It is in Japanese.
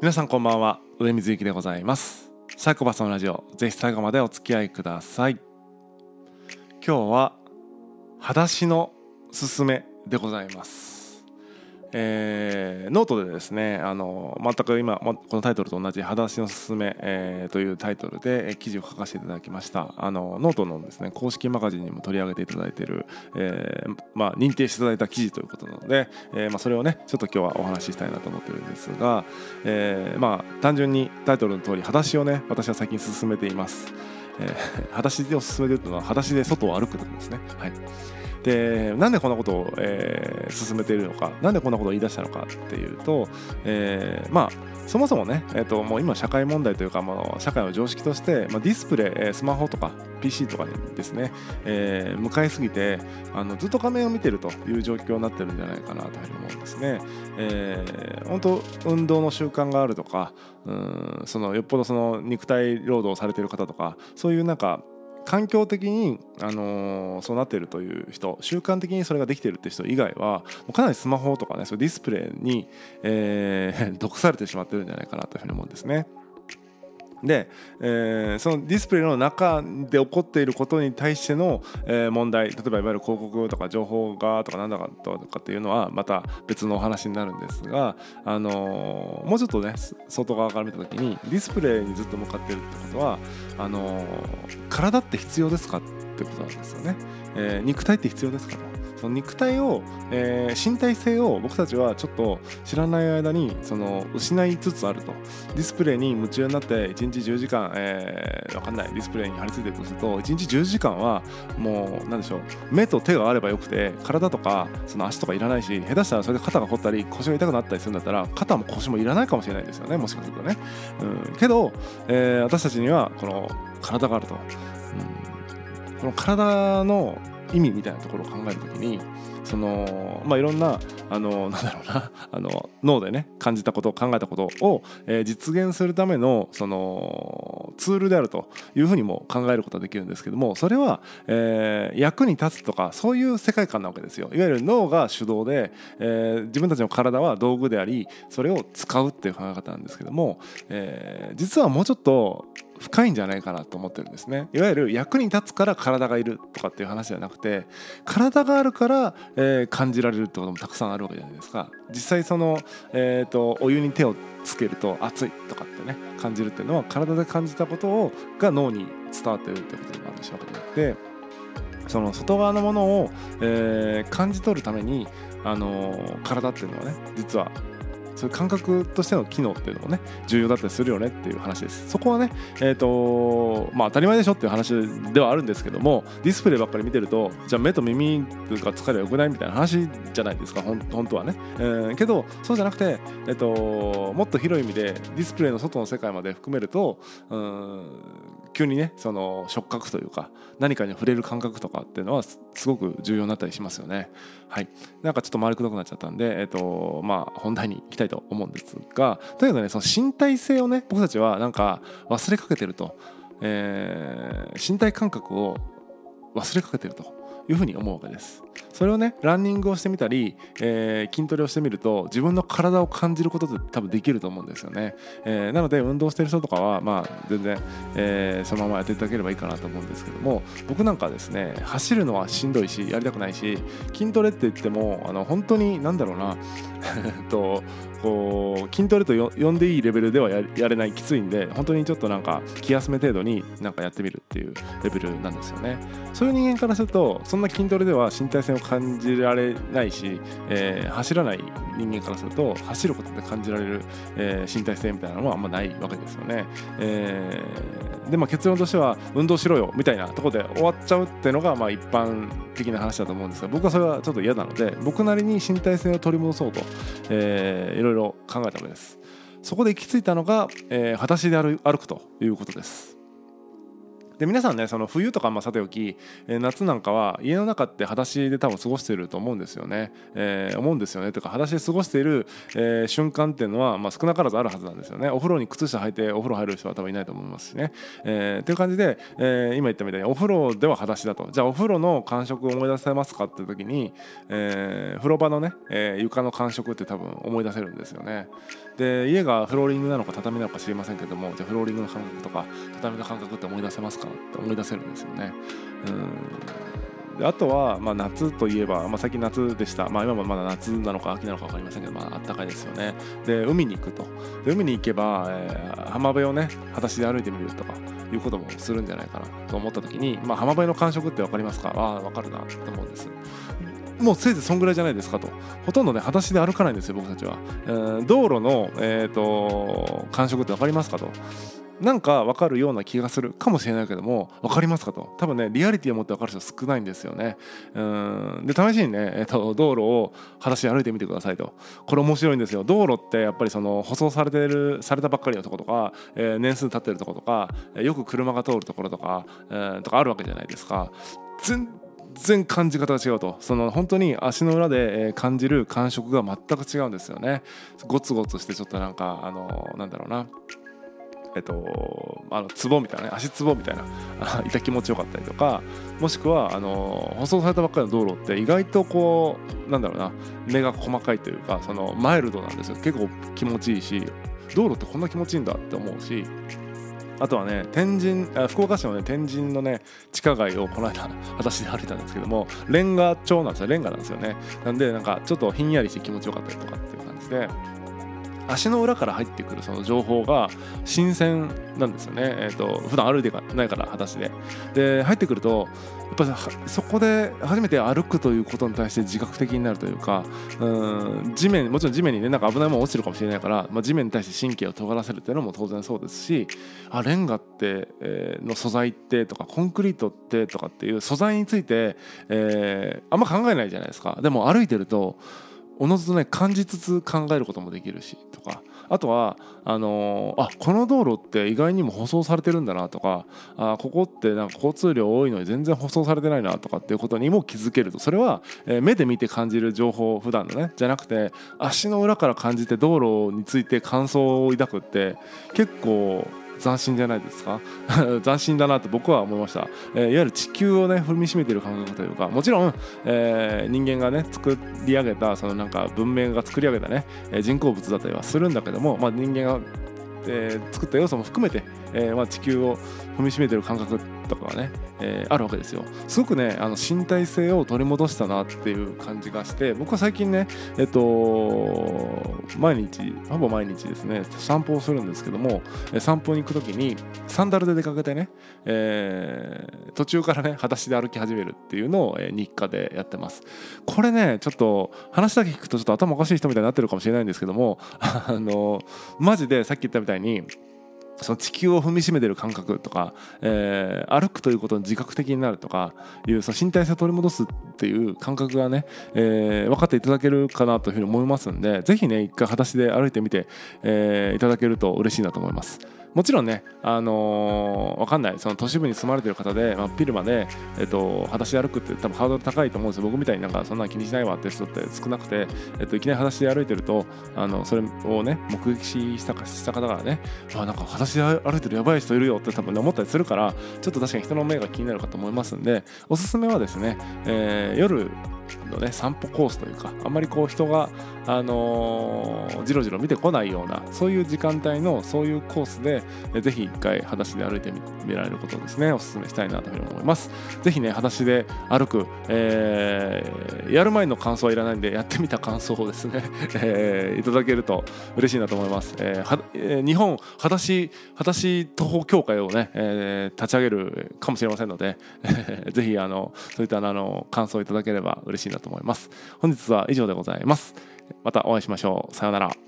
皆さんこんばんは。上水幸でございます。サイコパスのラジオぜひ最後までお付き合いください。今日は裸足のすすめでございます。えー、ノートでですねあの全く今このタイトルと同じ「裸足のすすめ」えー、というタイトルで記事を書かせていただきました。あのノートのですね公式マガジンにも取り上げていただいている、えーまあ、認定していただいた記事ということなので、えーまあ、それをねちょっと今日はお話ししたいなと思ってるんですが、えー、まあ単純にタイトルの通り裸足をね私は最近進めています、えー、裸足を進めてるというのは裸足で外を歩くことですね。はい。でなんでこんなことを、えー、進めているのかなんでこんなことを言い出したのかっていうと、えー、まあそもそもね、えーと、もう今社会問題というかもう社会の常識として、まあ、ディスプレイスマホとか PC とかにですね、えー、向かいすぎてあのずっと画面を見てるという状況になってるんじゃないかなというふうに思うんですね。えー、本当運動の習慣があるとかうんそのよっぽどその肉体労働をされている方とかそういうなんか環境的に、あのー、そうなっているという人習慣的にそれができているって人以外はもうかなりスマホとかねそうディスプレイに、えー、毒されてしまってるんじゃないかなというふうに思うんですね。で、えー、そのディスプレイの中で起こっていることに対しての、えー、問題例えばいわゆる広告とか情報がとかなんだかとかっていうのはまた別のお話になるんですが、あのー、もうちょっとね外側から見た時にディスプレイにずっと向かってるってことはあの体って必要ですかってことなんですよね、え肉体って必要ですかと。その肉体を、えー、身体性を僕たちはちょっと知らない間にその失いつつあると。ディスプレイに夢中になって1日10時間、えー、分かんない。ディスプレイに貼り付いてるとすると1日10時間はもう何でしょう。目と手があればよくて体とかその足とかいらないし下手したらそれで肩が凝ったり腰が痛くなったりするんだったら肩も腰もいらないかもしれないですよね。もしかするとね、うん、けど、えー、私たちにはこの体があると、うん、この体の意味みたいなところを考えるときにそのまあいろんなあの なんだろうなあの脳でね感じたことを考えたことを、えー、実現するためのそのツールであるというふうにも考えることができるんですけどもそれは、えー、役に立つとかそういう世界観なわけですよ。いわゆる脳が主導で、えー、自分たちの体は道具でありそれを使うっていう考え方なんですけども、えー、実はもうちょっと深いんじゃないかなと思ってるんですね。いわゆる役に立つから体がいるとかっていう話じゃなくて体があるから、えー、感じられるってこともたくさんあるわけじゃないですか。実際その、えーと、お湯に手をつけると熱いとかってね感じるっていうのは体で感じたことをが脳に伝わってるってことになってしまうわけであってその外側のものを、えー、感じ取るために、あのー、体っていうのはね実はそういう感覚としての機能っていうのもね重要だったりするよねっていう話です。そこはねえっ、ー、とまあ当たり前でしょっていう話ではあるんですけどもディスプレイばっかり見てるとじゃあ目と耳が疲れはよくないみたいな話じゃないですか本当はね、えー、けどそうじゃなくて、えーと、もっと広い意味でディスプレイの外の世界まで含めるとうん急にねその触覚というか何かに触れる感覚とかっていうのはすごく重要になったりしますよね。はい。なんかちょっと丸くどくなっちゃったんでえっ、ー、とまあ本題に行きたいと思うんですがとにかくねその身体性をね僕たちはなんか忘れかけてると、えー、身体感覚を忘れかけてるというふうに思うわけです。それをねランニングをしてみたり、えー、筋トレをしてみると自分の体を感じることって多分できると思うんですよね、えー、なので運動してる人とかはまあ全然、えー、そのままやっていただければいいかなと思うんですけども僕なんかですね走るのはしんどいしやりたくないし筋トレって言ってもあの本当に何だろうな とこう筋トレと呼んでいいレベルではやれないきついんで本当にちょっとなんか気休め程度になんかやってみるっていうレベルなんですよね。そういう人間からするとそんな筋トレでは身体性を感じられないし、えー、走らない人間からすると走ることで感じられる、えー、身体性みたいなのはあんまないわけですよね、えー、でまあ結論としては運動しろよみたいなところで終わっちゃうっていうのがまあ一般的な話だと思うんですが僕はそれはちょっと嫌なので僕なりに身体性を取り戻そうと、えー、いろいろ考えたわけです。そこで行き着いたのが、えー、裸足で歩くということです。で皆さんねその冬とかまあさておき、夏なんかは家の中って裸足で多分過ごしてると思うんですよね、えー、思うんですよね。とか裸足で過ごしている、えー、瞬間っていうのは、まあ、少なからずあるはずなんですよね。お風呂に靴下履いてお風呂入る人は多分いないと思いますしね、えー、という感じで、えー、今言ったみたいにお風呂では裸足だと。じゃあお風呂の感触を思い出せますかって時に、えー、風呂場のね、えー、床の感触って多分思い出せるんですよね。で家がフローリングなのか畳なのか知りませんけどもじゃあフローリングの感覚とか畳の感覚って思い出せますかって思い出せるんですよね。うん。あとは、まあ、夏といえば、まあ、最近夏でした、まあ、今もまだ夏なのか秋なのか分かりませんけど、まあったかいですよね。で海に行くと。で海に行けば、えー、浜辺をね裸足で歩いてみるとかいうこともするんじゃないかなと思った時に、まあ、浜辺の感触って分かりますか？ああ分かるなと思うんですもうせいぜいそんぐらいじゃないですかと。ほとんどね裸足で歩かないんですよ僕たちは、えー、道路の、えーと感触って分かりますかと。なんか分かるような気がするかもしれないけども分かりますかと？多分ねリアリティを持って分かる人少ないんですよね。うん。で試しにね、えーと、道路を裸足歩いてみてくださいと。これ面白いんですよ。道路ってやっぱりその舗装されてるされたばっかりのとことか、えー、年数経ってるとことかよく車が通るところとか、えー、とかあるわけじゃないですか。全然感じ方が違うと。その本当に足の裏で感じる感触が全く違うんですよね。ゴツゴツしてちょっとなんかあのなんだろうな。えっと、あのツボみたいなね足つぼみたいな 痛気持ちよかったりとかもしくはあの舗装されたばっかりの道路って意外とこうなんだろうな目が細かいというかそのマイルドなんですよ。結構気持ちいいし道路ってこんな気持ちいいんだって思うしあとはね天神福岡市のね天神のね地下街をこの間 裸足で歩いたんですけどもレンガ調なんですよ。レンガなんですよね。なんでなんかちょっとひんやりして気持ちよかったりとかっていう感じで足の裏から入ってくるその情報が新鮮なんですよね、えーと、普段歩いてないから裸足で。で入ってくるとやっぱそこで初めて歩くということに対して自覚的になるというかうん地面もちろん地面にねなんか危ないもの落ちてるかもしれないから、まあ、地面に対して神経を尖らせるっていうのも当然そうですしあレンガって、えー、の素材ってとかコンクリートってとかっていう素材について、えー、あんま考えないじゃないですか。でも歩いてるとおのずとね感じつつ考えることもできるしとかあとはあのー、あこの道路って意外にも舗装されてるんだなとかあここってなんか交通量多いのに全然舗装されてないなとかっていうことにも気づけると。それは、えー、目で見て感じる情報普段のねじゃなくて足の裏から感じて道路について感想を抱くって結構斬新じゃないですか？斬新だなと僕は思いました、えー、いわゆる地球をね踏みしめてる感覚というかもちろん、えー、人間がね作り上げたそのなんか文明が作り上げたね人工物だったりはするんだけども、まあ、人間がえー、作った要素も含めて、えまあ、地球を踏みしめてる感覚ってとかがね、えー、あるわけですよ。すごくねあの身体性を取り戻したなっていう感じがして僕は最近ねえっと毎日ほぼ毎日ですね散歩をするんですけども散歩に行く時にサンダルで出かけてね、えー、途中からね裸足で歩き始めるっていうのを、え日課でやってます。これねちょっと話だけ聞くとちょっと頭おかしい人みたいになってるかもしれないんですけどもあのマジでさっき言ったみたいにその地球を踏みしめてる感覚とか、えー、歩くということに自覚的になるとかいうその身体性を取り戻すっていう感覚がね、えー、分かっていただけるかなというふうに思いますんで是非ね一回裸足で歩いてみて、えー、いただけると嬉しいなと思います。もちろんね、あのー、わかんない、その都市部に住まれてる方で、まあ、ピルまで、えっと、裸足で歩くって多分ハードル高いと思うんですよ。僕みたいになんかそんな気にしないわって人って少なくて、えっと、いきなり裸足で歩いてると、あのそれをね、目撃したした方がね、あなんか裸足で歩いてるやばい人いるよって多分、ね、思ったりするから、ちょっと確かに人の目が気になるかと思いますんで、おすすめはですね、えー、夜、のね散歩コースというかあんまりこう人があのー、じろじろ見てこないようなそういう時間帯のそういうコースでぜひ一回裸足で歩いてみられることをですね。お勧めしたいなというふうに思います。ぜひね裸足で歩く、えー、やる前の感想はいらないんでやってみた感想をですね、えー、いただけると嬉しいなと思います、えーえー、日本裸足裸足徒歩協会をね、えー、立ち上げるかもしれませんので ぜひあのそういったあの感想をいただければ嬉しいなと思います。本日は以上でございます。またお会いしましょう。さようなら。